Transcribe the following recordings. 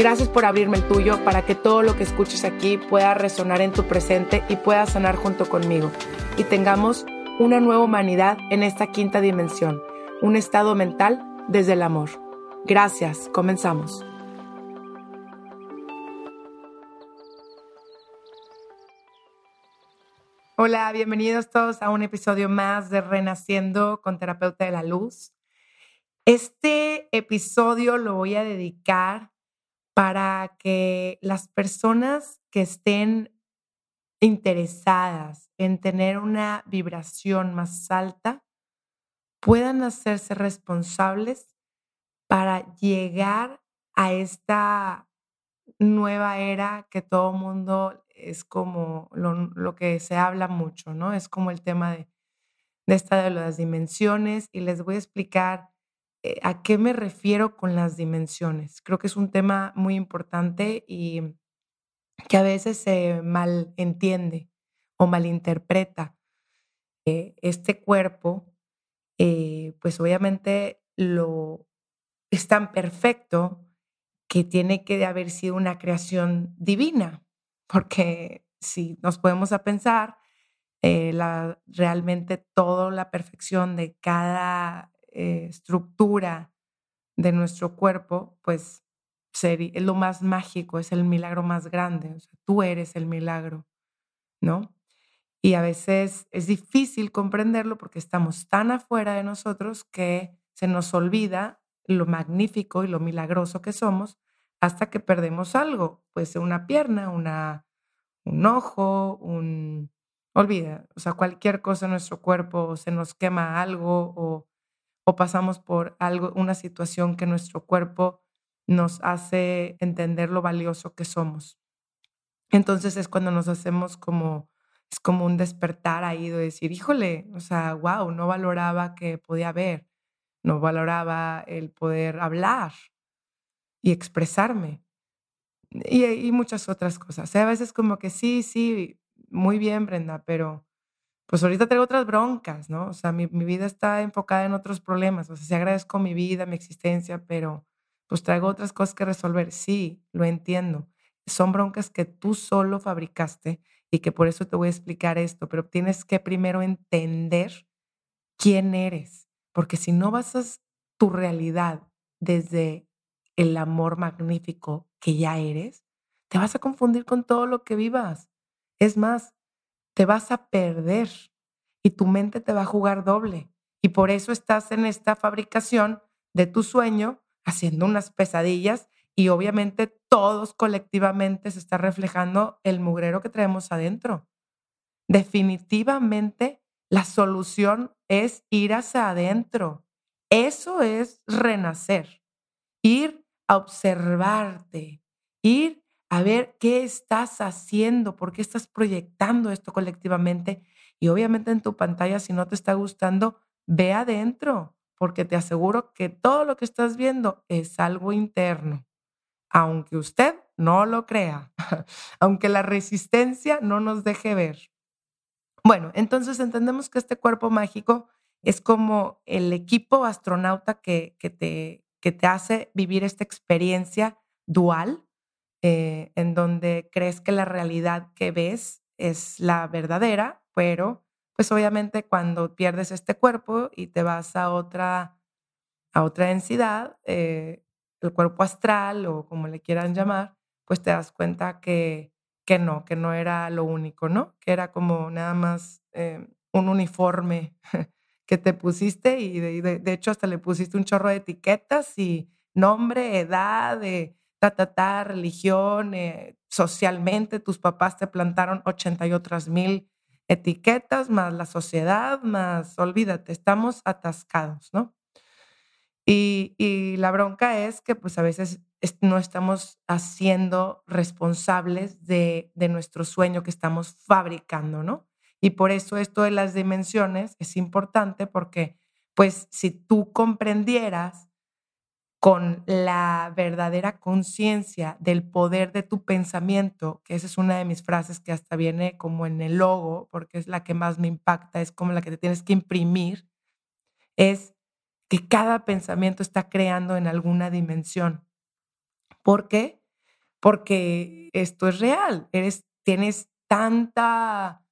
Gracias por abrirme el tuyo para que todo lo que escuches aquí pueda resonar en tu presente y pueda sanar junto conmigo. Y tengamos una nueva humanidad en esta quinta dimensión, un estado mental desde el amor. Gracias, comenzamos. Hola, bienvenidos todos a un episodio más de Renaciendo con Terapeuta de la Luz. Este episodio lo voy a dedicar para que las personas que estén interesadas en tener una vibración más alta puedan hacerse responsables para llegar a esta nueva era que todo mundo es como lo, que se habla mucho, ¿no? Es como el tema de, de esta de las dimensiones y les voy a explicar ¿A qué me refiero con las dimensiones? Creo que es un tema muy importante y que a veces se malentiende o malinterpreta. Eh, este cuerpo, eh, pues obviamente lo es tan perfecto que tiene que haber sido una creación divina, porque si nos podemos a pensar, realmente toda la perfección de cada eh, estructura de nuestro cuerpo, pues es lo más mágico, es el milagro más grande. O tú eres el milagro, ¿no? Y a veces es difícil comprenderlo porque estamos tan afuera de nosotros que se nos olvida lo magnífico y lo milagroso que somos hasta que perdemos algo, puede ser una pierna, una, un ojo, un... Olvida, o sea, cualquier cosa en nuestro cuerpo, se nos quema algo o o pasamos por algo, una situación que nuestro cuerpo nos hace entender lo valioso que somos. Entonces es cuando nos hacemos como, es como un despertar ahí de decir, híjole, o sea, wow, no valoraba que podía ver, no valoraba el poder hablar y expresarme y, y muchas otras cosas. a veces como que sí, sí, muy bien, Brenda, pero pues ahorita tengo otras broncas, ¿no? O sea, mi, vida está enfocada en otros problemas. O sea, sí agradezco mi vida, mi existencia, pero pues traigo otras cosas que resolver. Sí, lo entiendo. Son broncas que tú solo fabricaste y que por eso te voy a explicar esto, pero tienes que primero entender quién eres, porque si no basas tu realidad desde el amor magnífico que ya eres, te vas a confundir con todo lo que vivas. Es más, te vas a perder y tu mente te va a jugar doble. Y por eso estás en esta fabricación de tu sueño, haciendo unas pesadillas y obviamente todos colectivamente se está reflejando el mugrero que traemos adentro. Definitivamente la solución es ir hacia adentro. Eso es renacer, ir a observarte, ir a ver qué estás haciendo, por qué estás proyectando esto colectivamente. Y obviamente en tu pantalla, si no te está gustando, ve adentro, porque te aseguro que todo lo que estás viendo es algo interno, aunque usted no lo crea, aunque la resistencia no nos deje ver. Bueno, entonces entendemos que este cuerpo mágico es como el equipo astronauta que, que, te, que te hace vivir esta experiencia dual eh, en donde crees que la realidad que ves es la verdadera, pero pues obviamente cuando pierdes este cuerpo y te vas a otra, a otra densidad, eh, el cuerpo astral o como le quieran llamar, pues te das cuenta que, que no, que no era lo único, ¿no? Que era como nada más eh, un uniforme que te pusiste y de, hecho hasta le pusiste un chorro de etiquetas y nombre, edad, de ta, ta, religión, eh, socialmente, tus papás te plantaron ochenta y otras mil etiquetas, más la sociedad, más, olvídate, estamos atascados, ¿no? Y, y la bronca es que pues a veces no estamos haciendo responsables de, de nuestro sueño que estamos fabricando, ¿no? Y por eso esto de las dimensiones es importante porque, pues, si tú comprendieras con la verdadera conciencia del poder de tu pensamiento, que esa es una de mis frases que hasta viene como en el logo, porque es la que más me impacta, es como la que te tienes que imprimir, es que cada pensamiento está creando en alguna dimensión. ¿Por qué? Porque esto es real, eres, tienes tanta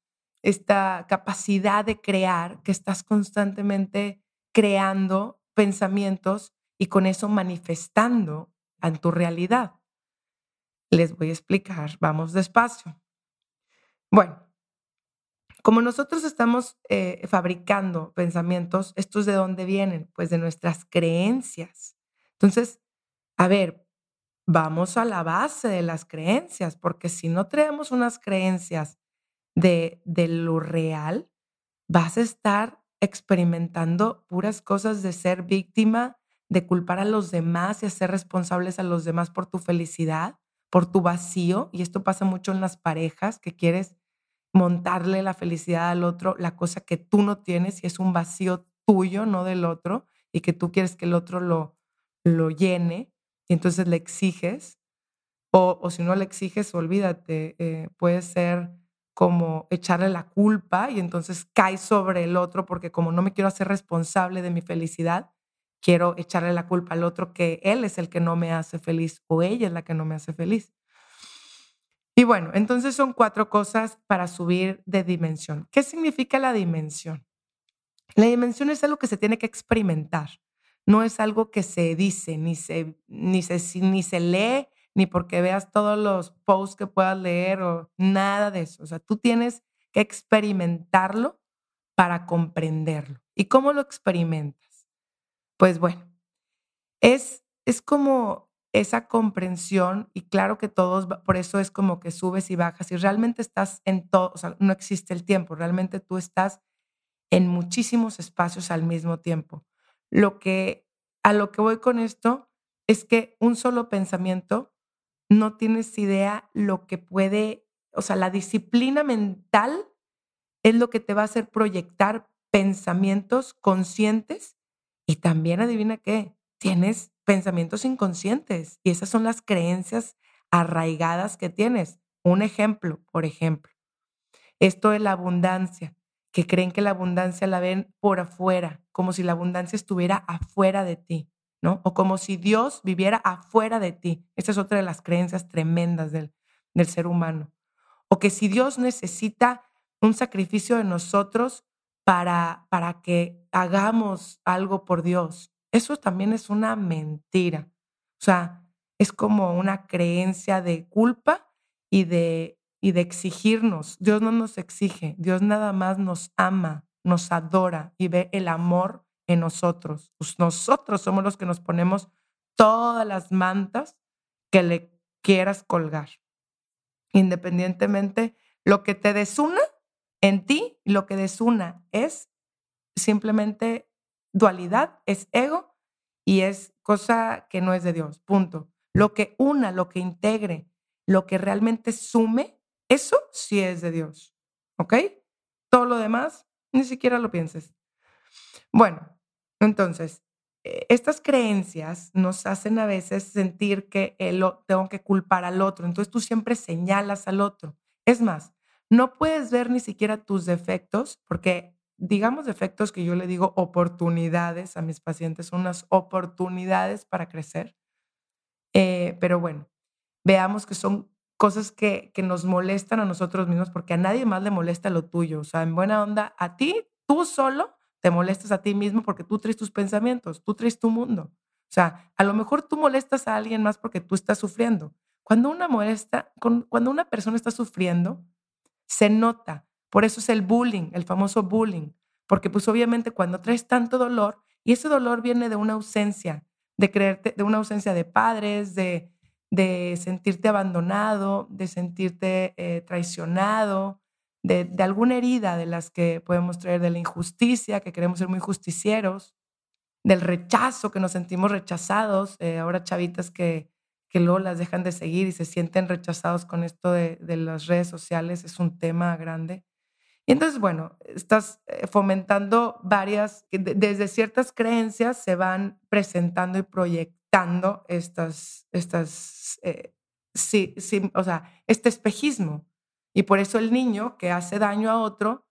esta capacidad de crear, que estás constantemente creando pensamientos y con eso manifestando en tu realidad. Les voy a explicar, vamos despacio. Bueno, como nosotros estamos eh, fabricando pensamientos, ¿estos de dónde vienen? Pues de nuestras creencias. Entonces, a ver, vamos a la base de las creencias, porque si no traemos unas creencias de, de lo real, vas a estar experimentando puras cosas de ser víctima, de culpar a los demás y hacer responsables a los demás por tu felicidad, por tu vacío. Y esto pasa mucho en las parejas, que quieres montarle la felicidad al otro, la cosa que tú no tienes y es un vacío tuyo, no del otro, y que tú quieres que el otro lo, lo llene, y entonces le exiges. O, o si no le exiges, olvídate, eh, puede ser como echarle la culpa y entonces cae sobre el otro porque como no me quiero hacer responsable de mi felicidad, quiero echarle la culpa al otro que él es el que no me hace feliz o ella es la que no me hace feliz. Y bueno, entonces son cuatro cosas para subir de dimensión. ¿Qué significa la dimensión? La dimensión es algo que se tiene que experimentar, no es algo que se dice, ni se, ni se, ni se lee, ni porque veas todos los posts que puedas leer o nada de eso. O sea, tú tienes que experimentarlo para comprenderlo. ¿Y cómo lo experimentas? Pues bueno, es, es como esa comprensión y claro que todos, por eso es como que subes y bajas y realmente estás en todo, o sea, no existe el tiempo, realmente tú estás en muchísimos espacios al mismo tiempo. Lo que, a lo que voy con esto es que un solo pensamiento no tienes idea lo que puede, o sea, la disciplina mental es lo que te va a hacer proyectar pensamientos conscientes y también adivina qué, tienes pensamientos inconscientes y esas son las creencias arraigadas que tienes. Un ejemplo, por ejemplo, esto de la abundancia, que creen que la abundancia la ven por afuera, como si la abundancia estuviera afuera de ti. ¿no? O como si Dios viviera afuera de ti. Esta es otra de las creencias tremendas del, del ser humano. O que si Dios necesita un sacrificio de nosotros para, para que hagamos algo por Dios. Eso también es una mentira. O sea, es como una creencia de culpa y de, y de exigirnos. Dios no nos exige, Dios nada más nos ama, nos adora y ve el amor en nosotros. Pues, nosotros somos los que nos ponemos todas las mantas que le quieras colgar. Independientemente, lo que te desuna en ti, lo que desuna es simplemente dualidad, es ego y es cosa que no es de Dios. Punto. Lo que una, lo que integre, lo que realmente sume, eso sí es de Dios. ¿Ok? Todo lo demás, ni siquiera lo pienses. Bueno, entonces, eh, estas creencias nos hacen a veces sentir que el, tengo que culpar al otro. Entonces tú siempre señalas al otro. Es más, no puedes ver ni siquiera tus defectos, porque digamos defectos que yo le digo oportunidades a mis pacientes, son unas oportunidades para crecer. Eh, pero bueno, veamos que son cosas que, nos molestan a nosotros mismos porque a nadie más le molesta lo tuyo. O sea, en buena onda, a ti, tú solo te molestas a ti mismo porque tú traes tus pensamientos, tú traes tu mundo. O sea, a lo mejor tú molestas a alguien más porque tú estás sufriendo, Cuando una, molesta, cuando una persona está sufriendo, se nota. Por eso es el bullying, el famoso bullying. Porque pues obviamente cuando traes tanto dolor, y ese dolor viene de una ausencia, de creerte, de una ausencia de padres, de, de sentirte abandonado, de sentirte eh, traicionado, de, alguna herida de las que podemos traer de la injusticia, que queremos ser muy justicieros, del rechazo, que nos sentimos rechazados. Eh, ahora chavitas que, que luego las dejan de seguir y se sienten rechazados con esto de, de las redes sociales, es un tema grande. Y entonces, bueno, estás eh, fomentando varias, desde ciertas creencias se van presentando y proyectando estas, estas, eh, sí, sí, o sea, este espejismo. Y por eso el niño que hace daño a otro,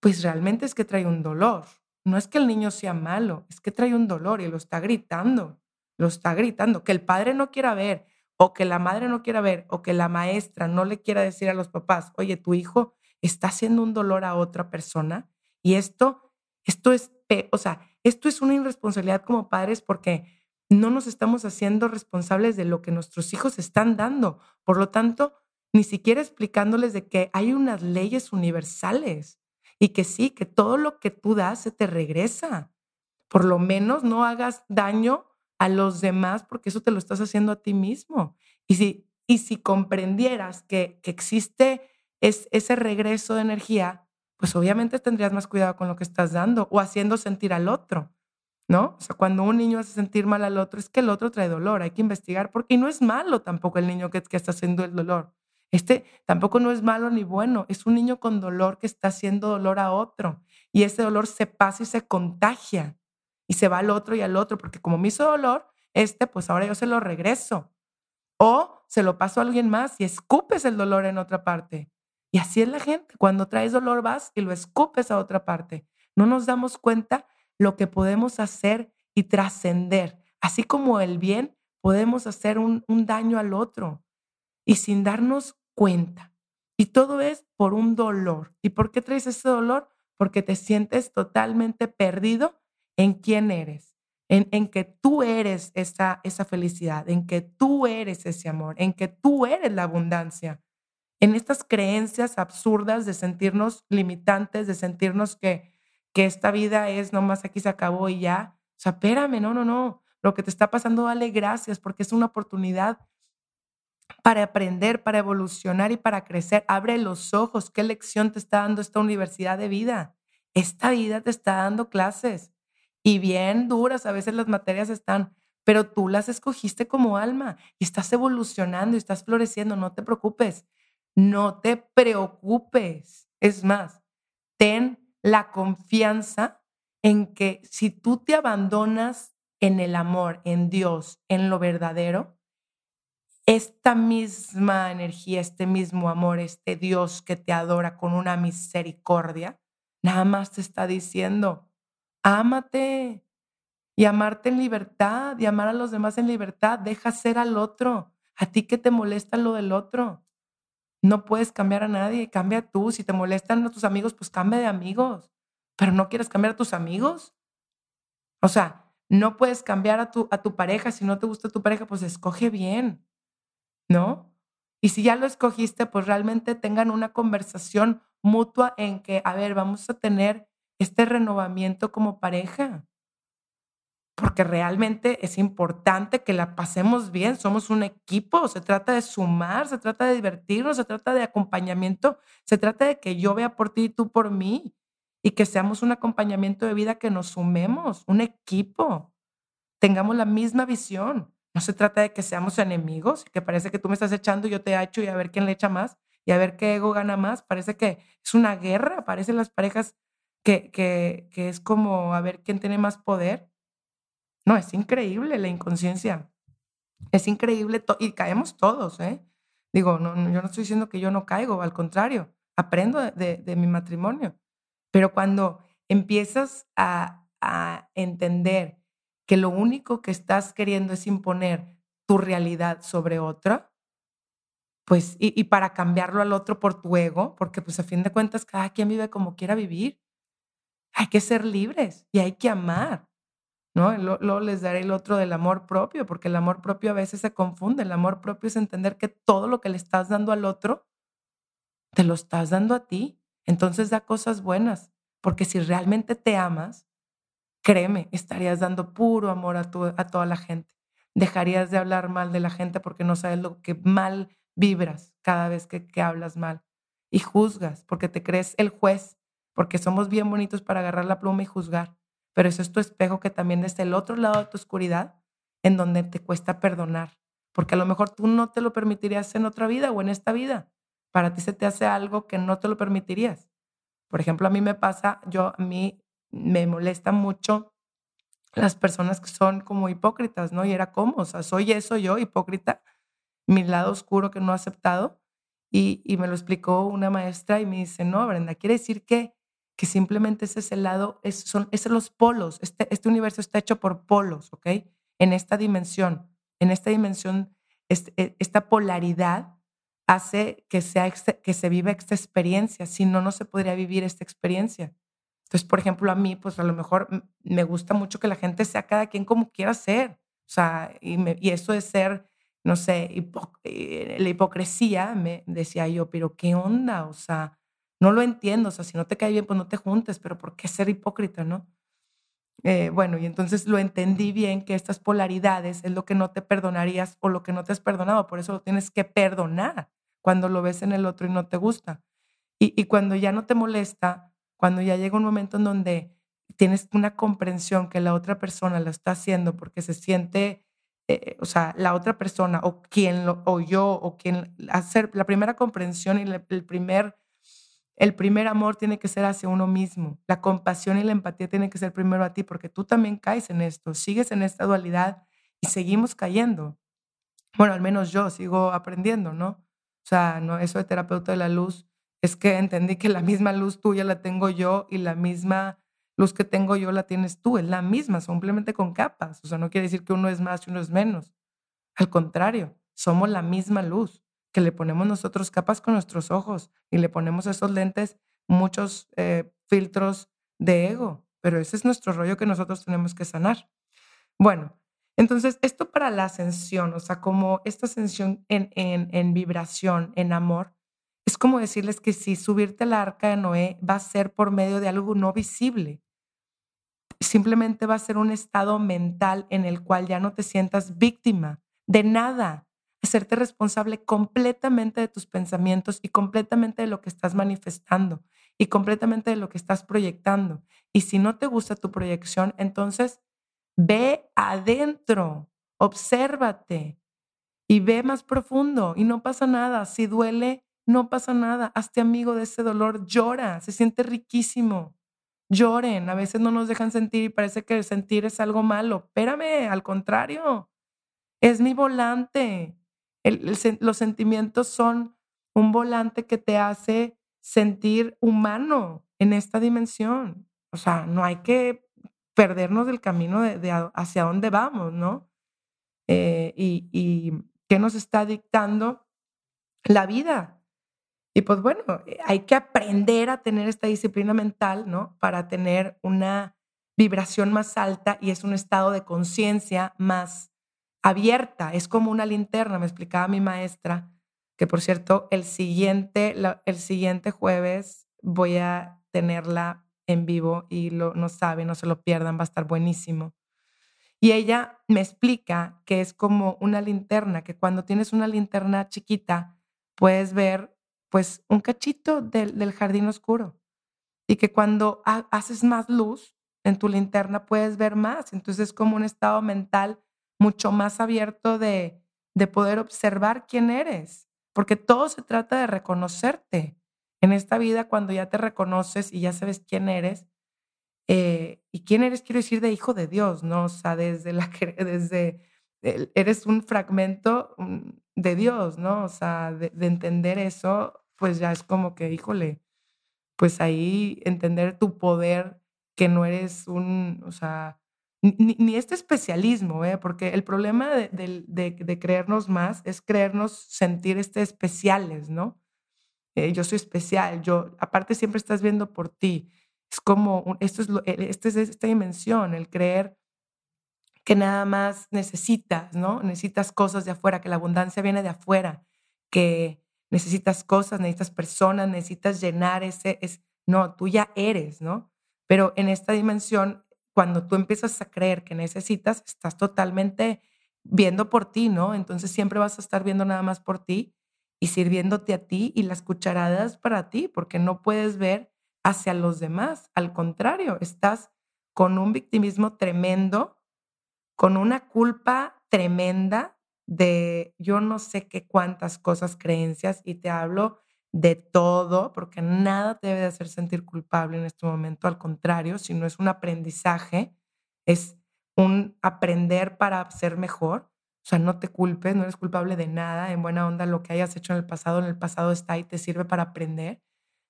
pues realmente es que trae un dolor. No es que el niño sea malo, es que trae un dolor y lo está gritando, lo está gritando. Que el padre no quiera ver, o que la madre no quiera ver, o que la maestra no le quiera decir a los papás, oye, tu hijo está haciendo un dolor a otra persona y esto, esto es, o sea, esto es una irresponsabilidad como padres porque no nos estamos haciendo responsables de lo que nuestros hijos están dando. Por lo tanto, ni siquiera explicándoles de que hay unas leyes universales y que sí, que todo lo que tú das se te regresa. Por lo menos no hagas daño a los demás porque eso te lo estás haciendo a ti mismo. Y si, y si comprendieras que, existe es ese regreso de energía, pues obviamente tendrías más cuidado con lo que estás dando o haciendo sentir al otro, ¿no? O sea, cuando un niño hace sentir mal al otro, es que el otro trae dolor, hay que investigar, porque no es malo tampoco el niño que está haciendo el dolor. Este tampoco no es malo ni bueno, es un niño con dolor que está haciendo dolor a otro y ese dolor se pasa y se contagia y se va al otro y al otro, porque como me hizo dolor, este, pues ahora yo se lo regreso. O se lo paso a alguien más y escupes el dolor en otra parte. Y así es la gente. Cuando traes dolor vas y lo escupes a otra parte. No nos damos cuenta lo que podemos hacer y trascender. Así como el bien, podemos hacer un, un daño al otro y sin darnos cuenta. Y todo es por un dolor. ¿Y por qué traes ese dolor? Porque te sientes totalmente perdido en quién eres, en, en que tú eres esa, esa felicidad, en que tú eres ese amor, en que tú eres la abundancia en estas creencias absurdas de sentirnos limitantes, de sentirnos que, que esta vida es nomás aquí se acabó y ya. O sea, espérame, no, no, no. Lo que te está pasando, dale gracias porque es una oportunidad para aprender, para evolucionar y para crecer. Abre los ojos. ¿Qué lección te está dando esta universidad de vida? Esta vida te está dando clases y bien duras. A veces las materias están, pero tú las escogiste como alma y estás evolucionando y estás floreciendo. No te preocupes. No te preocupes. Es más, ten la confianza en que si tú te abandonas en el amor, en Dios, en lo verdadero, esta misma energía, este mismo amor, este Dios que te adora con una misericordia, nada más te está diciendo, ámate y amarte en libertad y amar a los demás en libertad, deja ser al otro, a ti que te molesta lo del otro. No puedes cambiar a nadie, cambia tú. Si te molestan tus amigos, pues cambia de amigos. Pero no quieres cambiar a tus amigos. O sea, no puedes cambiar a tu, a tu pareja. Si no te gusta tu pareja, pues escoge bien, ¿no? Y si ya lo escogiste, pues realmente tengan una conversación mutua en que, a ver, vamos a tener este renovamiento como pareja porque realmente es importante que la pasemos bien, somos un equipo, se trata de sumar, se trata de divertirnos, se trata de acompañamiento, se trata de que yo vea por ti y tú por mí y que seamos un acompañamiento de vida que nos sumemos, un equipo, tengamos la misma visión. No se trata de que seamos enemigos, que parece que tú me estás echando yo te echo y a ver quién le echa más y a ver qué ego gana más. Parece que es una guerra, parecen las parejas que, que, que es como a ver quién tiene más poder no, es increíble la inconsciencia. Es increíble y caemos todos, ¿eh? Digo, no, yo no estoy diciendo que yo no caigo, al contrario, aprendo de, mi matrimonio. Pero cuando empiezas a, a entender que lo único que estás queriendo es imponer tu realidad sobre otra, pues, y, y, para cambiarlo al otro por tu ego, porque pues a fin de cuentas cada quien vive como quiera vivir. Hay que ser libres y hay que amar. ¿no? Luego les daré el otro del amor propio, porque el amor propio a veces se confunde. El amor propio es entender que todo lo que le estás dando al otro, te lo estás dando a ti. Entonces da cosas buenas, porque si realmente te amas, créeme, estarías dando puro amor a, toda la gente. Dejarías de hablar mal de la gente porque no sabes lo que mal vibras cada vez que, que hablas mal. Y juzgas porque te crees el juez, porque somos bien bonitos para agarrar la pluma y juzgar. Pero eso es tu espejo que también es el otro lado de tu oscuridad, en donde te cuesta perdonar. Porque a lo mejor tú no te lo permitirías en otra vida o en esta vida. Para ti se te hace algo que no te lo permitirías. Por ejemplo, a mí me pasa, yo a mí me molesta mucho las personas que son como hipócritas, ¿no? Y era como, o sea, soy eso yo, hipócrita, mi lado oscuro que no he aceptado. Y, y me lo explicó una maestra y me dice, no, Brenda, quiere decir que, que simplemente ese es el lado, es, son esos los polos, este, este universo está hecho por polos, ¿ok? En esta dimensión, en esta dimensión, este, esta polaridad hace que, sea, que se viva esta experiencia, si no, no se podría vivir esta experiencia. Entonces, por ejemplo, a mí, pues a lo mejor me gusta mucho que la gente sea cada quien como quiera ser. O sea, y, y eso de ser, no sé, eh, la hipocresía, me decía yo, pero ¿qué onda? O sea, no lo entiendo. O sea, si no te cae bien, pues no te juntes, pero ¿por qué ser hipócrita, no? Eh, bueno, y entonces lo entendí bien que estas polaridades es lo que no te perdonarías o lo que no te has perdonado, por eso lo tienes que perdonar cuando lo ves en el otro y no te gusta. Y, y cuando ya no te molesta, cuando ya llega un momento en donde tienes una comprensión que la otra persona lo está haciendo porque se siente, eh, o sea, la otra persona o quien lo, o yo o quien hacer la primera comprensión y el primer el primer amor tiene que ser hacia uno mismo. La compasión y la empatía tienen que ser primero a ti porque tú también caes en esto, sigues en esta dualidad y seguimos cayendo. Bueno, al menos yo sigo aprendiendo, ¿no? O sea, no eso de terapeuta de la luz es que entendí que la misma luz tuya la tengo yo y la misma luz que tengo yo la tienes tú, es la misma, simplemente con capas. O sea, no quiere decir que uno es más y uno es menos. Al contrario, somos la misma luz, que le ponemos nosotros capas con nuestros ojos y le ponemos esos lentes muchos eh, filtros de ego, pero ese es nuestro rollo que nosotros tenemos que sanar. Bueno, entonces esto para la ascensión, o sea, como esta ascensión en, en, en vibración, en amor, es como decirles que si subirte al arca de Noé va a ser por medio de algo no visible. Simplemente va a ser un estado mental en el cual ya no te sientas víctima de nada. Hacerte responsable completamente de tus pensamientos y completamente de lo que estás manifestando y completamente de lo que estás proyectando. Y si no te gusta tu proyección, entonces ve adentro, obsérvate y ve más profundo y no pasa nada. Si duele, no pasa nada, hazte amigo de ese dolor, llora, se siente riquísimo. Lloren, a veces no nos dejan sentir y parece que el sentir es algo malo. Espérame, al contrario, es mi volante. Los sentimientos son un volante que te hace sentir humano en esta dimensión. O sea, no hay que perdernos del camino de, hacia dónde vamos, ¿no? Eh, y, y qué nos está dictando la vida. Y pues bueno, eh, hay que aprender a tener esta disciplina mental, ¿no? Para tener una vibración más alta y es un estado de conciencia más abierta. Es como una linterna, me explicaba mi maestra, que por cierto, el siguiente, el siguiente jueves voy a tenerla en vivo y lo, no saben, no se lo pierdan, va a estar buenísimo. Y ella me explica que es como una linterna, que cuando tienes una linterna chiquita, puedes ver pues un cachito del, jardín oscuro. Y que cuando haces más luz en tu linterna puedes ver más. Entonces es como un estado mental mucho más abierto de, de poder observar quién eres. Porque todo se trata de reconocerte. En esta vida, cuando ya te reconoces y ya sabes quién eres, eh, y quién eres, quiero decir, de hijo de Dios, ¿no? O sea, desde la que, desde, eres un fragmento mm, de Dios, ¿no? O sea, de entender eso, pues ya es como que, híjole, pues ahí entender tu poder, que no eres un, o sea, ni, este especialismo, ¿eh? porque el problema de, de, creernos más es creernos sentir este especiales, ¿no? Eh, yo soy especial, yo, aparte siempre estás viendo por ti. Es como, esto es, lo, e, este es esta dimensión, el creer que nada más necesitas, ¿no? Necesitas cosas de afuera, que la abundancia viene de afuera, que necesitas cosas, necesitas personas, necesitas llenar ese, es, no, tú ya eres, ¿no? Pero en esta dimensión, cuando tú empiezas a creer que necesitas, estás totalmente viendo por ti, ¿no? Entonces siempre vas a estar viendo nada más por ti y sirviéndote a ti y las cucharadas para ti, porque no puedes ver hacia los demás. Al contrario, estás con un victimismo tremendo, con una culpa tremenda de yo no sé qué cuántas cosas, creencias, y te hablo de todo, porque nada te debe de hacer sentir culpable en este momento, al contrario, si no es un aprendizaje, es un aprender para ser mejor. O sea, no te culpes, no eres culpable de nada, en buena onda lo que hayas hecho en el pasado, en el pasado está y te sirve para aprender.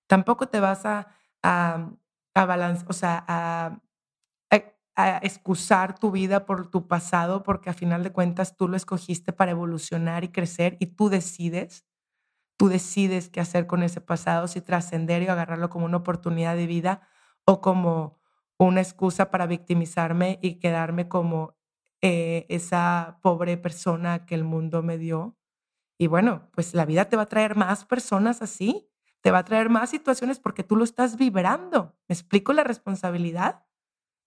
Tampoco te vas a, a, a o sea, a, a, excusar tu vida por tu pasado, porque a final de cuentas tú lo escogiste para evolucionar y crecer y tú decides, tú decides qué hacer con ese pasado, si trascender y agarrarlo como una oportunidad de vida o como una excusa para victimizarme y quedarme como eh, esa pobre persona que el mundo me dio. Y bueno, pues la vida te va a traer más personas así, te va a traer más situaciones porque tú lo estás vibrando. ¿Me explico la responsabilidad?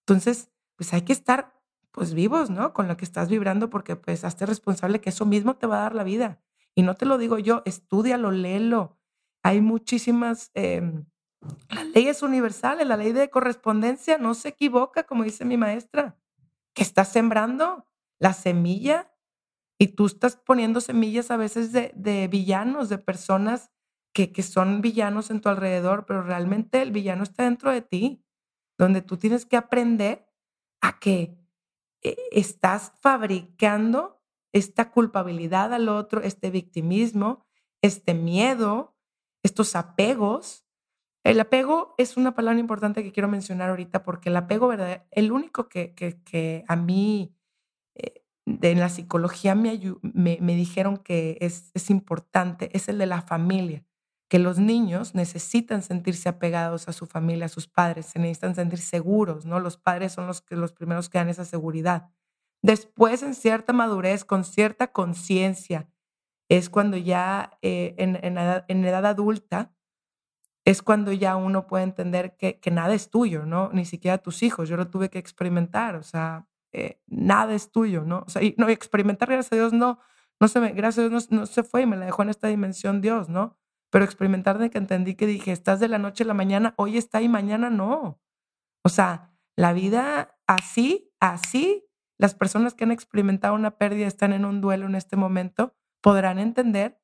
Entonces, pues hay que estar pues vivos, ¿no? Con lo que estás vibrando porque pues hazte responsable que eso mismo te va a dar la vida. Y no te lo digo yo, estudialo, léelo. Hay muchísimas eh, las leyes universales, la ley de correspondencia no se equivoca, como dice mi maestra, que estás sembrando la semilla y tú estás poniendo semillas a veces de, de villanos, de personas que, que son villanos en tu alrededor, pero realmente el villano está dentro de ti, donde tú tienes que aprender a que eh, estás fabricando esta culpabilidad al otro, este victimismo, este miedo, estos apegos el apego es una palabra importante que quiero mencionar ahorita porque el apego, ¿verdad? El único que, que, a mí eh, en la psicología me, me, dijeron que es, es, importante es el de la familia, que los niños necesitan sentirse apegados a su familia, a sus padres, se necesitan sentir seguros, ¿no? Los padres son los, que, los primeros que dan esa seguridad. Después, en cierta madurez, con cierta conciencia, es cuando ya eh, en, en, en edad adulta, es cuando ya uno puede entender que, que, nada es tuyo, ¿no? Ni siquiera tus hijos. Yo lo tuve que experimentar, o sea, eh, nada es tuyo, ¿no? O sea, y, no, experimentar, gracias a Dios, no, no se me, gracias a Dios, no, se fue y me la dejó en esta dimensión Dios, ¿no? Pero experimentar de que entendí que dije, estás de la noche a la mañana, hoy está y mañana no. O sea, la vida así, así, las personas que han experimentado una pérdida, están en un duelo en este momento, podrán entender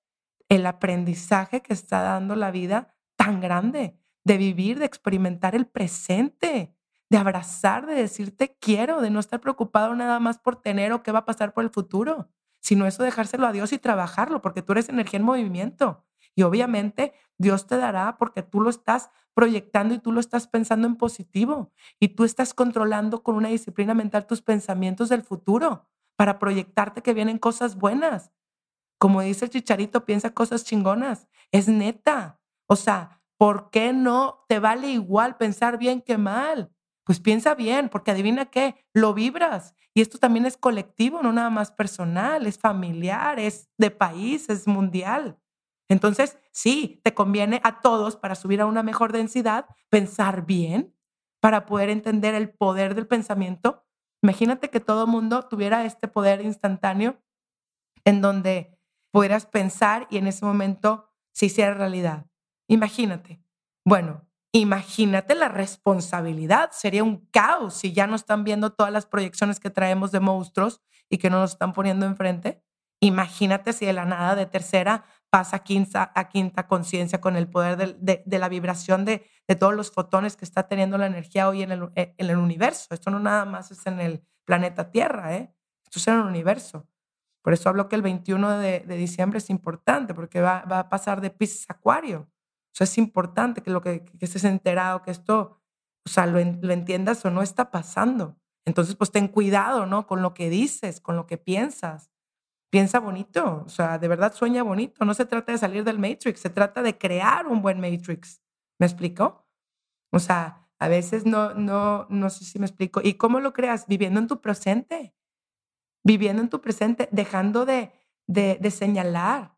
el aprendizaje que está dando la vida tan grande, de vivir, de experimentar el presente, de abrazar, de decirte quiero, de no estar preocupado nada más por tener o qué va a pasar por el futuro, sino eso dejárselo a Dios y trabajarlo, porque tú eres energía en movimiento. Y obviamente Dios te dará porque tú lo estás proyectando y tú lo estás pensando en positivo y tú estás controlando con una disciplina mental tus pensamientos del futuro para proyectarte que vienen cosas buenas. Como dice el chicharito, piensa cosas chingonas. Es neta. O sea, ¿por qué no te vale igual pensar bien que mal? Pues piensa bien, porque adivina qué, lo vibras. Y esto también es colectivo, no nada más personal, es familiar, es de país, es mundial. Entonces, sí, te conviene a todos para subir a una mejor densidad, pensar bien, para poder entender el poder del pensamiento. Imagínate que todo mundo tuviera este poder instantáneo en donde pudieras pensar y en ese momento se hiciera realidad. Imagínate. Bueno, imagínate la responsabilidad. Sería un caos si ya no están viendo todas las proyecciones que traemos de monstruos y que no nos están poniendo enfrente. Imagínate si de la nada de tercera pasa quinta, a quinta conciencia con el poder de, de, la vibración de, de, todos los fotones que está teniendo la energía hoy en el, eh, en el, universo. Esto no nada más es en el planeta Tierra, ¿eh? esto es en el universo. Por eso hablo que el 21 de, diciembre es importante, porque va, va a pasar de Pisces a Acuario. O sea, es importante que lo que, que estés enterado, que esto, o sea, lo, lo, entiendas o no está pasando. Entonces, pues ten cuidado, ¿no? Con lo que dices, con lo que piensas. Piensa bonito, o sea, de verdad sueña bonito. No se trata de salir del Matrix, se trata de crear un buen Matrix. ¿Me explico? O sea, a veces no, no, no sé si me explico. ¿Y cómo lo creas? Viviendo en tu presente, viviendo en tu presente, dejando de, de, de señalar,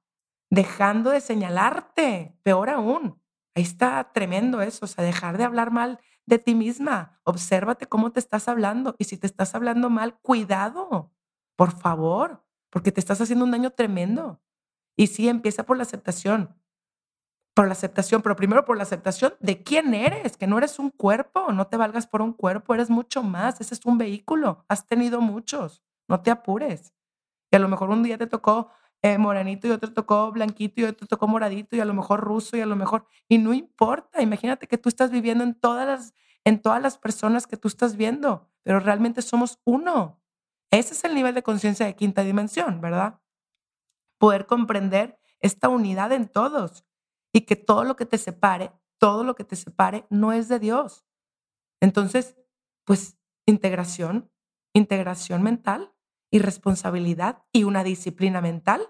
dejando de señalarte, peor aún. Ahí está tremendo eso, o sea, dejar de hablar mal de ti misma. Obsérvate cómo te estás hablando y si te estás hablando mal, cuidado, por favor, porque te estás haciendo un daño tremendo. Y sí, empieza por la aceptación, por la aceptación, pero primero por la aceptación de quién eres, que no eres un cuerpo, no te valgas por un cuerpo, eres mucho más, ese es un vehículo, has tenido muchos, no te apures. Y a lo mejor un día te tocó eh, morenito y otro tocó blanquito y otro tocó moradito y a lo mejor ruso y a lo mejor, y no importa, imagínate que tú estás viviendo en todas las, en todas las personas que tú estás viendo, pero realmente somos uno. Ese es el nivel de conciencia de quinta dimensión, ¿verdad? Poder comprender esta unidad en todos y que todo lo que te separe, todo lo que te separe no es de Dios. Entonces, pues integración, integración mental y responsabilidad y una disciplina mental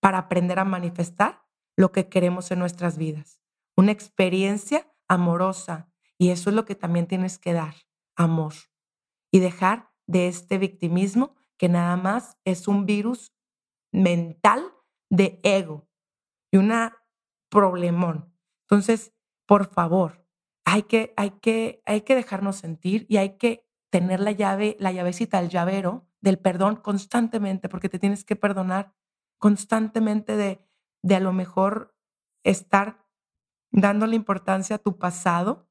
para aprender a manifestar lo que queremos en nuestras vidas. Una experiencia amorosa. Y eso es lo que también tienes que dar, amor. Y dejar de este victimismo que nada más es un virus mental de ego y una problemón. Entonces, por favor, hay que, hay que, hay que dejarnos sentir y hay que tener la llave, la llavecita, el llavero del perdón constantemente, porque te tienes que perdonar constantemente de, de a lo mejor estar dándole importancia a tu pasado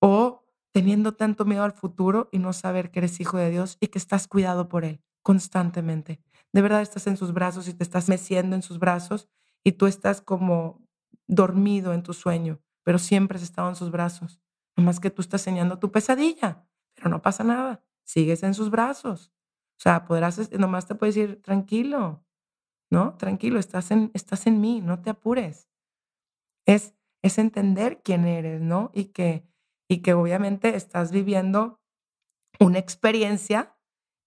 o teniendo tanto miedo al futuro y no saber que eres hijo de Dios y que estás cuidado por Él constantemente. De verdad estás en sus brazos y te estás meciendo en sus brazos y tú estás como dormido en tu sueño, pero siempre has estado en sus brazos. Nomás que tú estás enseñando tu pesadilla, pero no pasa nada sigues en sus brazos. O sea, podrás, nomás te puedes decir, tranquilo, ¿no? Tranquilo, estás en, estás en mí, no te apures. Es, es entender quién eres, ¿no? Y que, y que obviamente estás viviendo una experiencia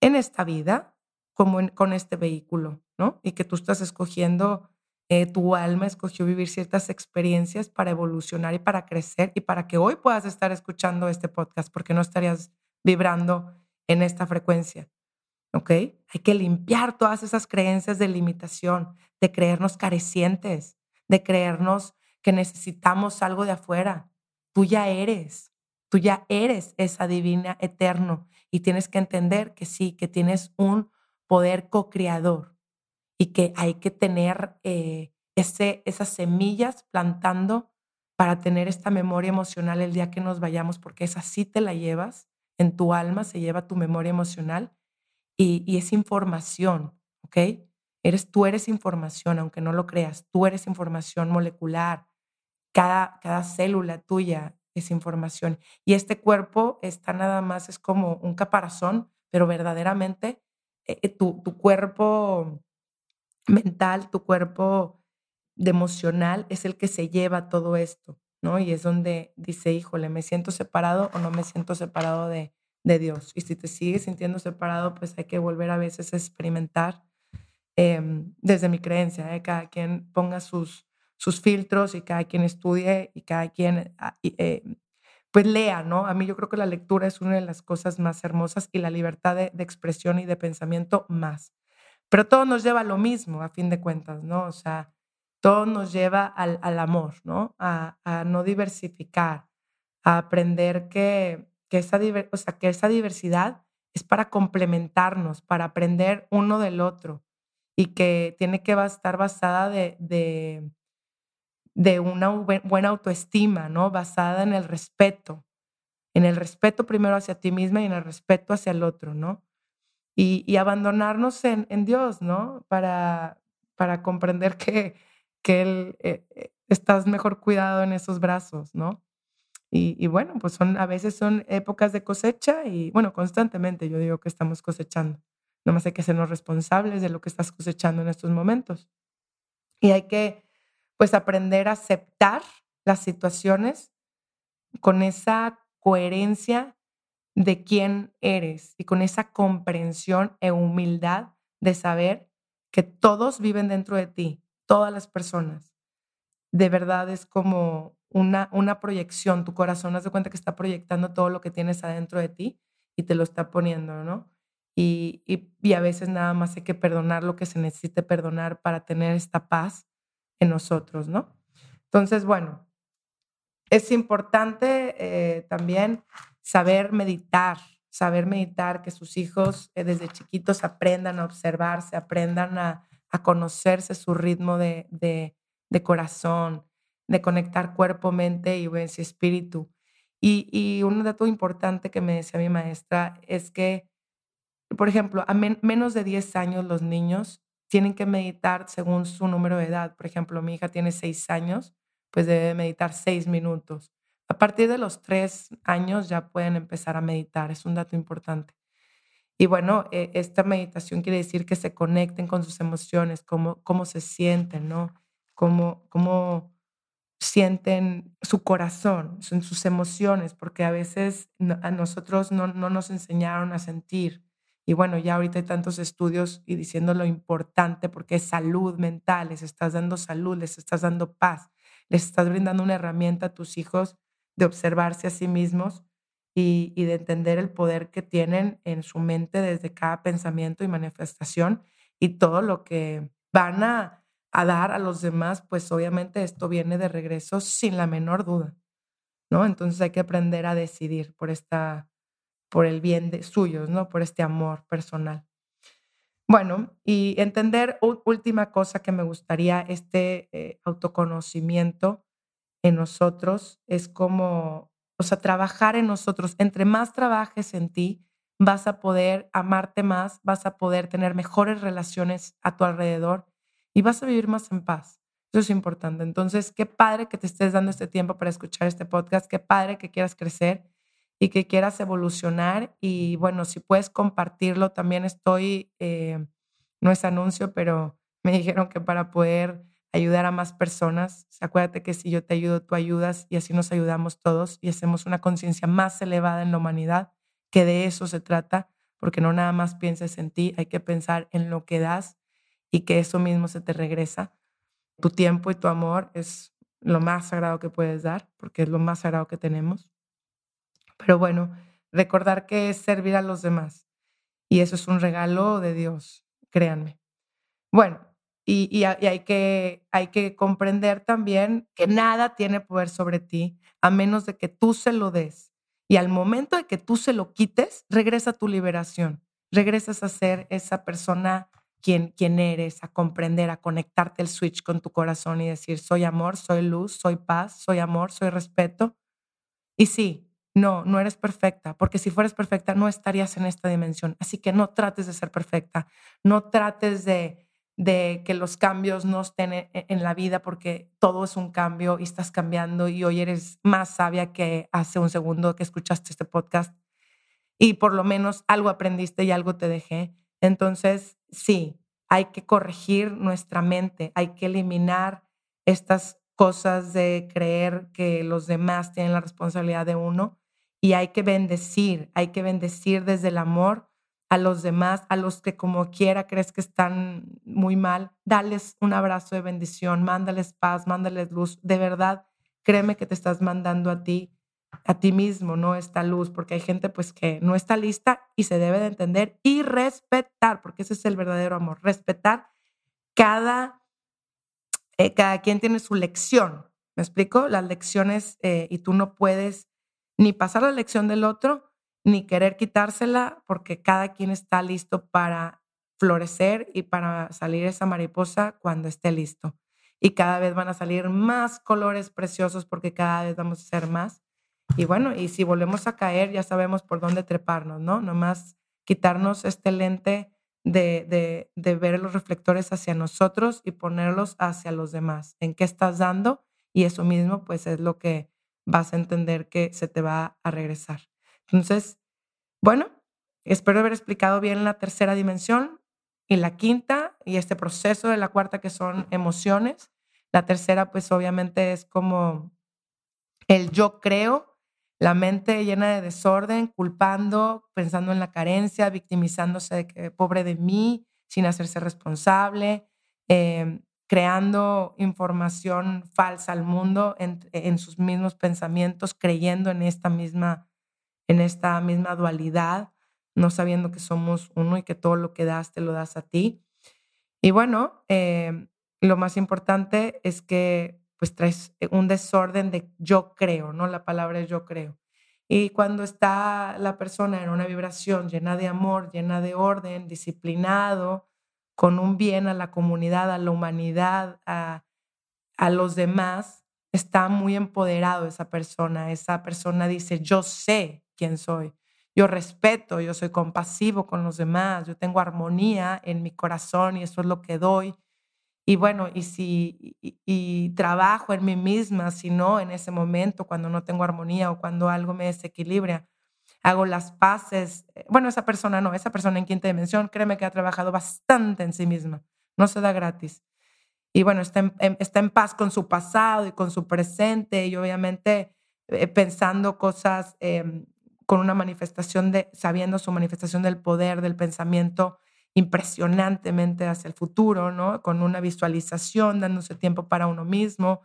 en esta vida como con este vehículo, ¿no? Y que tú estás escogiendo, eh, tu alma escogió vivir ciertas experiencias para evolucionar y para crecer y para que hoy puedas estar escuchando este podcast, porque no estarías vibrando en esta frecuencia. ¿Ok? Hay que limpiar todas esas creencias de limitación, de creernos carecientes, de creernos que necesitamos algo de afuera. Tú ya eres, tú ya eres esa divina eterno y tienes que entender que sí, que tienes un poder co-creador y que hay que tener eh, ese, esas semillas plantando para tener esta memoria emocional el día que nos vayamos, porque esa sí te la llevas en tu alma, se lleva tu memoria emocional y, es información, ¿ok? Eres, tú eres información, aunque no lo creas, tú eres información molecular. Cada, cada célula tuya es información. Y este cuerpo está nada más, es como un caparazón, pero verdaderamente eh, eh, tu, tu cuerpo mental, tu cuerpo de emocional es el que se lleva todo esto. ¿no? Y es donde dice, híjole, ¿me siento separado o no me siento separado de, de Dios? Y si te sigues sintiendo separado, pues hay que volver a veces a experimentar em, desde mi creencia, ¿eh? cada quien ponga sus, sus filtros y cada quien estudie y cada quien ah, eh, pues lea, ¿no? A mí yo creo que la lectura es una de las cosas más hermosas y la libertad de, expresión y de pensamiento más. Pero todo nos lleva a lo mismo, a fin de cuentas, ¿no? O sea, todo nos lleva al, al amor, ¿no? A, a, no diversificar, a aprender que, que, esa, o sea, que esa diversidad es para complementarnos, para aprender uno del otro y que tiene que estar basada de, de, de una buena autoestima, ¿no? Basada en el respeto, en el respeto primero hacia ti misma y en el respeto hacia el otro, ¿no? Y, abandonarnos en, en Dios, ¿no? Para, para comprender que que él eh, eh, estás mejor cuidado en esos brazos, ¿no? Y, bueno, pues son, a veces son épocas de cosecha y bueno, constantemente yo digo que estamos cosechando. Nomás hay que sernos responsables de lo que estás cosechando en estos momentos. Y hay que pues aprender a aceptar las situaciones con esa coherencia de quién eres y con esa comprensión e humildad de saber que todos viven dentro de ti, todas las personas. De verdad es como una, una proyección. Tu corazón, haz de cuenta que está proyectando todo lo que tienes adentro de ti y te lo está poniendo, ¿no? y, y, a veces nada más hay que perdonar lo que se necesite perdonar para tener esta paz en nosotros, ¿no? Entonces, bueno, es importante eh, también saber meditar, saber meditar, que sus hijos eh, desde chiquitos aprendan a observarse, aprendan a, conocerse su ritmo de, corazón, de conectar cuerpo, mente y, espíritu. Y, y un dato importante que me decía mi maestra es que por ejemplo, a menos de 10 años los niños tienen que meditar según su número de edad. Por ejemplo, mi hija tiene 6 años, pues debe meditar 6 minutos. A partir de los 3 años ya pueden empezar a meditar, es un dato importante. Y bueno, e, esta meditación quiere decir que se conecten con sus emociones, cómo, cómo se sienten, ¿no? Cómo, cómo sienten su corazón, sus emociones, porque a veces a nosotros no, no nos enseñaron a sentir y bueno, ya ahorita hay tantos estudios y diciendo lo importante porque es salud mental, les estás dando salud, les estás dando paz, les estás brindando una herramienta a tus hijos de observarse a sí mismos y, de entender el poder que tienen en su mente desde cada pensamiento y manifestación y todo lo que van a, a dar a los demás, pues obviamente esto viene de regreso sin la menor duda, ¿no? Entonces hay que aprender a decidir por esta por el bien de suyos, ¿no? Por este amor personal. Bueno, y entender, última cosa que me gustaría, este eh, autoconocimiento en nosotros es como, o sea, trabajar en nosotros. Entre más trabajes en ti, vas a poder amarte más, vas a poder tener mejores relaciones a tu alrededor y vas a vivir más en paz. Eso es importante. Entonces, qué padre que te estés dando este tiempo para escuchar este podcast, qué padre que quieras crecer y que quieras evolucionar. Y bueno, si puedes compartirlo, también estoy, eh, no es anuncio, pero me dijeron que para poder ayudar a más personas, acuérdate que si yo te ayudo, tú ayudas y así nos ayudamos todos y hacemos una conciencia más elevada en la humanidad, que de eso se trata, porque no nada más pienses en ti, hay que pensar en lo que das y que eso mismo se te regresa. Tu tiempo y tu amor es lo más sagrado que puedes dar, porque es lo más sagrado que tenemos. Pero bueno, recordar que es servir a los demás. Y eso es un regalo de Dios, créanme. Bueno, y, hay, que, hay que comprender también que nada tiene poder sobre ti a menos de que tú se lo des. Y al momento de que tú se lo quites, regresa tu liberación. Regresas a ser esa persona quien, quien eres, a comprender, a conectarte el switch con tu corazón y decir, soy amor, soy luz, soy paz, soy amor, soy respeto. Y sí, no, no eres perfecta, porque si fueras perfecta no estarías en esta dimensión. Así que no trates de ser perfecta, no trates de, de que los cambios no estén e, e, en, la vida, porque todo es un cambio y estás cambiando y hoy eres más sabia que hace un segundo que escuchaste este podcast y por lo menos algo aprendiste y algo te dejé. Entonces, sí, hay que corregir nuestra mente, hay que eliminar estas cosas de creer que los demás tienen la responsabilidad de uno y hay que bendecir, hay que bendecir desde el amor a los demás, a los que como quiera crees que están muy mal, dales un abrazo de bendición, mándales paz, mándales luz. De verdad, créeme que te estás mandando a ti, a ti mismo, ¿no? Esta luz, porque hay gente pues que no está lista y se debe de entender y respetar, porque ese es el verdadero amor, respetar cada, eh, cada quien tiene su lección. ¿Me explico? Las lecciones eh, y tú no puedes ni pasar la lección del otro, ni querer quitársela, porque cada quien está listo para florecer y para salir esa mariposa cuando esté listo. Y cada vez van a salir más colores preciosos porque cada vez vamos a ser más. Y bueno, y si volvemos a caer, ya sabemos por dónde treparnos, ¿no? Nomás quitarnos este lente de, de, de ver los reflectores hacia nosotros y ponerlos hacia los demás. ¿En qué estás dando? Y eso mismo, pues es lo que vas a entender que se te va a regresar. Entonces, bueno, espero haber explicado bien la tercera dimensión y la quinta y este proceso de la cuarta que son emociones. La tercera, pues obviamente es como el yo creo, la mente llena de desorden, culpando, pensando en la carencia, victimizándose de que pobre de mí, sin hacerse responsable, eh, creando información falsa al mundo en, sus mismos pensamientos, creyendo en esta misma, en esta misma dualidad, no sabiendo que somos uno y que todo lo que das te lo das a ti. Y bueno, eh, lo más importante es que pues traes un desorden de yo creo, ¿no? La palabra es yo creo. Y cuando está la persona en una vibración llena de amor, llena de orden, disciplinado, con un bien a la comunidad, a la humanidad, a, a los demás, está muy empoderado esa persona. Esa persona dice, yo sé quién soy, yo respeto, yo soy compasivo con los demás, yo tengo armonía en mi corazón y eso es lo que doy. Y bueno, y si y, trabajo en mí misma, si no en ese momento, cuando no tengo armonía o cuando algo me desequilibra, hago las paces. Eh, bueno, esa persona no, esa persona en quinta dimensión, créeme que ha trabajado bastante en sí misma, no se da gratis. Y bueno, está en, está en paz con su pasado y con su presente y obviamente eh, pensando cosas em, con una manifestación de, sabiendo su manifestación del poder, del pensamiento impresionantemente hacia el futuro, ¿no? Con una visualización, dándose tiempo para uno mismo,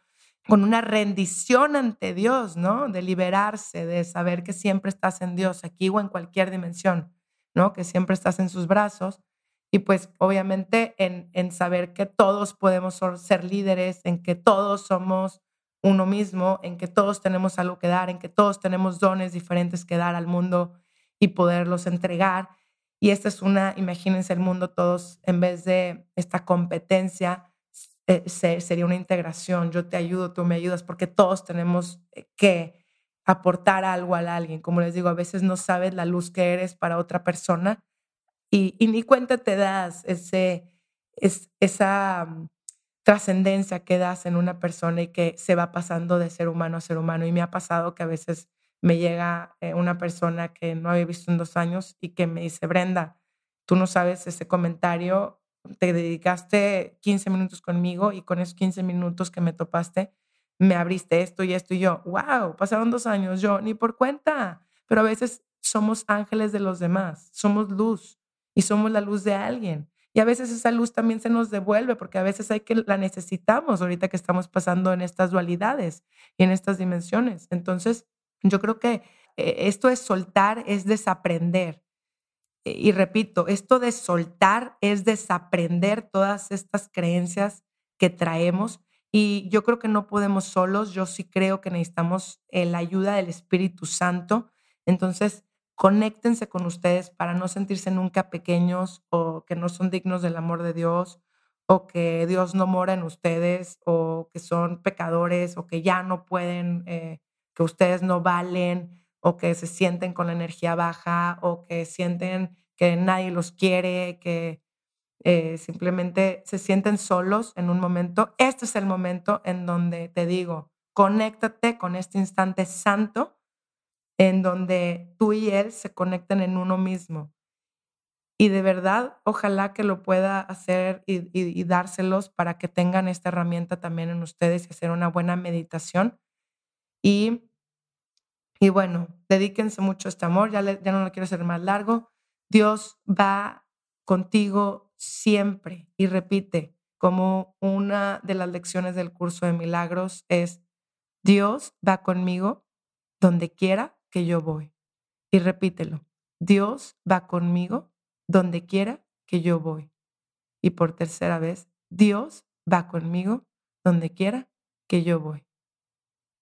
con una rendición ante Dios, ¿no? De liberarse, de saber que siempre estás en Dios, aquí o en cualquier dimensión, ¿no? Que siempre estás en sus brazos. Y pues obviamente en, en saber que todos podemos ser líderes, en que todos somos uno mismo, en que todos tenemos algo que dar, en que todos tenemos dones diferentes que dar al mundo y poderlos entregar y esta es una, imagínense el mundo todos, en vez de esta competencia, sería una integración. Yo te ayudo, tú me ayudas, porque todos tenemos eh, que aportar algo a alguien. Como les digo, a veces no sabes la luz que eres para otra persona y, ni cuenta te das ese, es, esa mm, trascendencia que das en una persona y que se va pasando de ser humano a ser humano. Y me ha pasado que a veces me llega eh, una persona que no había visto en dos años y que me dice, Brenda, tú no sabes ese comentario, te dedicaste 15 minutos conmigo y con esos 15 minutos que me topaste, me abriste esto y esto y yo, wow, pasaron dos años, yo ni por cuenta, pero a veces somos ángeles de los demás, somos luz y somos la luz de alguien. Y a veces esa luz también se nos devuelve porque a veces hay que la necesitamos ahorita que estamos pasando en estas dualidades y en estas dimensiones. Entonces, yo creo que eh, esto es soltar, es desaprender. Y repito, esto de soltar es desaprender todas estas creencias que traemos. Y yo creo que no podemos solos, yo sí creo que necesitamos eh, la ayuda del Espíritu Santo. Entonces, conéctense con ustedes para no sentirse nunca pequeños o que no son dignos del amor de Dios o que Dios no mora en ustedes o que son pecadores o que ya no pueden eh, que ustedes no valen o que se sienten con la energía baja o que sienten que nadie los quiere, que eh, simplemente se sienten solos en un momento. Este es el momento en donde te digo, conéctate con este instante santo en donde tú y él se conecten en uno mismo. Y de verdad, ojalá que lo pueda hacer y, y dárselos para que tengan esta herramienta también en ustedes y hacer una buena meditación y, y bueno, dedíquense mucho a este amor, ya, ya no lo quiero hacer más largo. Dios va contigo siempre y repite, como una de las lecciones del curso de milagros es, Dios va conmigo donde quiera que yo voy. Y repítelo, Dios va conmigo donde quiera que yo voy. Y por tercera vez, Dios va conmigo donde quiera que yo voy.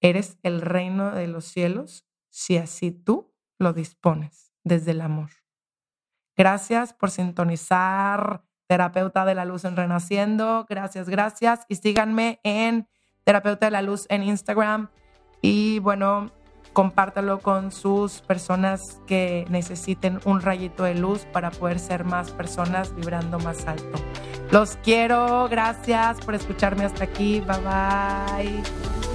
Eres el reino de los cielos si así tú lo dispones desde el amor. Gracias por sintonizar Terapeuta de la Luz en Renaciendo. Gracias, gracias. Y síganme en Terapeuta de la Luz en Instagram. Y bueno, compártalo con sus personas que necesiten un rayito de luz para poder ser más personas vibrando más alto. Los quiero. Gracias por escucharme hasta aquí. Bye bye.